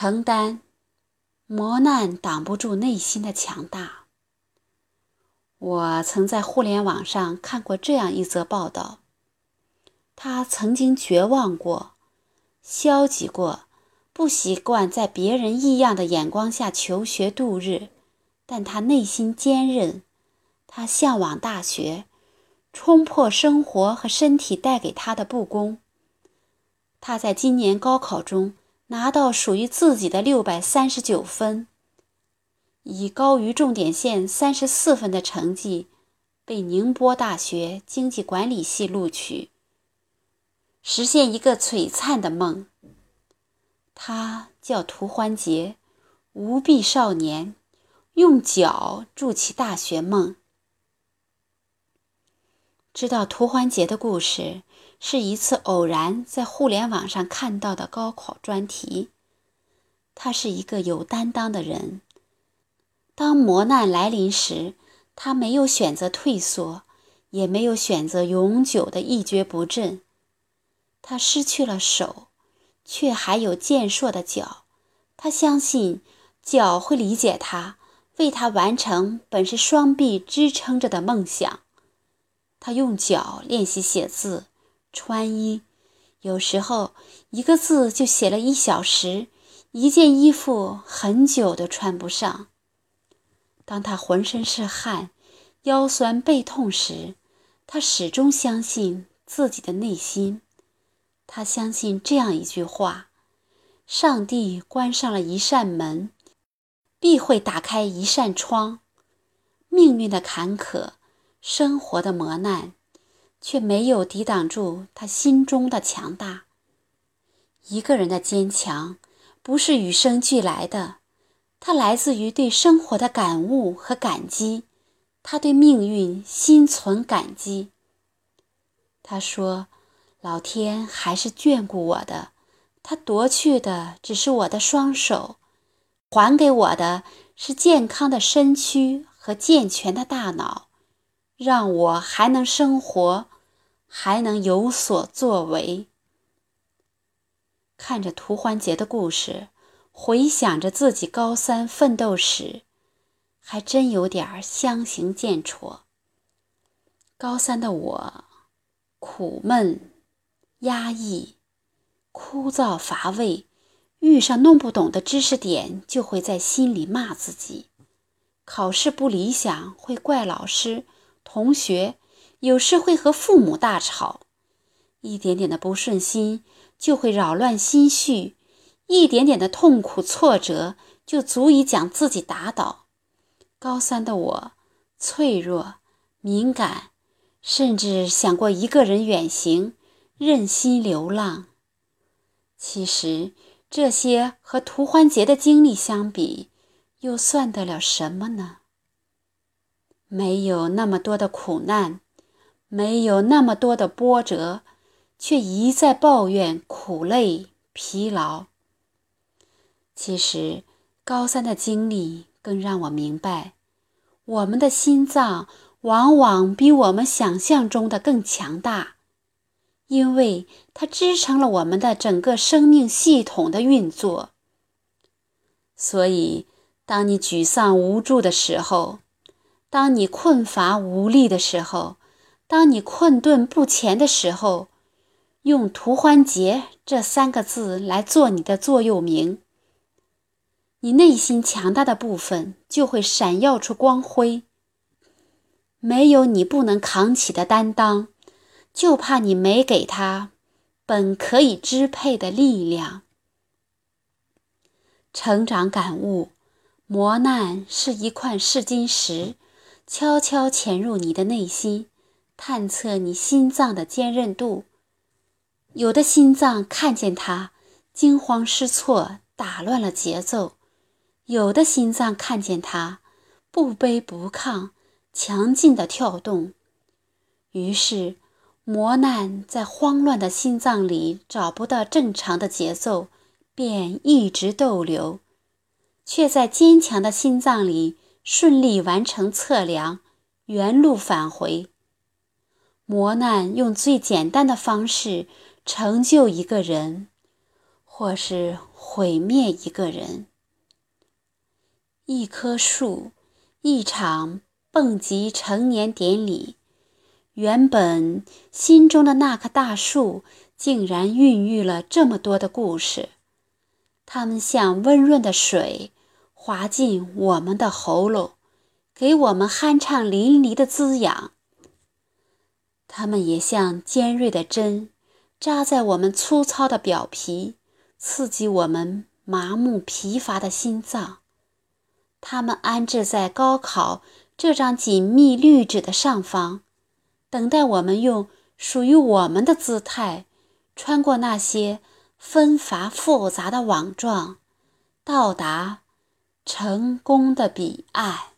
承担磨难挡不住内心的强大。我曾在互联网上看过这样一则报道：他曾经绝望过、消极过，不习惯在别人异样的眼光下求学度日，但他内心坚韧，他向往大学，冲破生活和身体带给他的不公。他在今年高考中。拿到属于自己的六百三十九分，以高于重点线三十四分的成绩，被宁波大学经济管理系录取，实现一个璀璨的梦。他叫涂欢杰，无臂少年，用脚筑起大学梦。知道涂欢杰的故事。是一次偶然在互联网上看到的高考专题。他是一个有担当的人。当磨难来临时，他没有选择退缩，也没有选择永久的一蹶不振。他失去了手，却还有健硕的脚。他相信脚会理解他，为他完成本是双臂支撑着的梦想。他用脚练习写字。穿衣，有时候一个字就写了一小时，一件衣服很久都穿不上。当他浑身是汗、腰酸背痛时，他始终相信自己的内心。他相信这样一句话：上帝关上了一扇门，必会打开一扇窗。命运的坎坷，生活的磨难。却没有抵挡住他心中的强大。一个人的坚强不是与生俱来的，它来自于对生活的感悟和感激。他对命运心存感激。他说：“老天还是眷顾我的，他夺去的只是我的双手，还给我的是健康的身躯和健全的大脑。”让我还能生活，还能有所作为。看着涂欢杰的故事，回想着自己高三奋斗史，还真有点相形见绌。高三的我，苦闷、压抑、枯燥乏味，遇上弄不懂的知识点，就会在心里骂自己；考试不理想，会怪老师。同学有时会和父母大吵，一点点的不顺心就会扰乱心绪，一点点的痛苦挫折就足以将自己打倒。高三的我脆弱、敏感，甚至想过一个人远行，任心流浪。其实这些和涂欢杰的经历相比，又算得了什么呢？没有那么多的苦难，没有那么多的波折，却一再抱怨苦累疲劳。其实，高三的经历更让我明白，我们的心脏往往比我们想象中的更强大，因为它支撑了我们的整个生命系统的运作。所以，当你沮丧无助的时候，当你困乏无力的时候，当你困顿不前的时候，用“图欢杰”这三个字来做你的座右铭，你内心强大的部分就会闪耀出光辉。没有你不能扛起的担当，就怕你没给他本可以支配的力量。成长感悟：磨难是一块试金石。悄悄潜入你的内心，探测你心脏的坚韧度。有的心脏看见它，惊慌失措，打乱了节奏；有的心脏看见它，不卑不亢，强劲的跳动。于是，磨难在慌乱的心脏里找不到正常的节奏，便一直逗留；却在坚强的心脏里。顺利完成测量，原路返回。磨难用最简单的方式成就一个人，或是毁灭一个人。一棵树，一场蹦极成年典礼。原本心中的那棵大树，竟然孕育了这么多的故事。它们像温润的水，滑进我们的喉咙，给我们酣畅淋漓的滋养。它们也像尖锐的针，扎在我们粗糙的表皮，刺激我们麻木疲乏的心脏。它们安置在高考这张紧密绿纸的上方，等待我们用属于我们的姿态，穿过那些纷繁复杂的网状，到达成功的彼岸。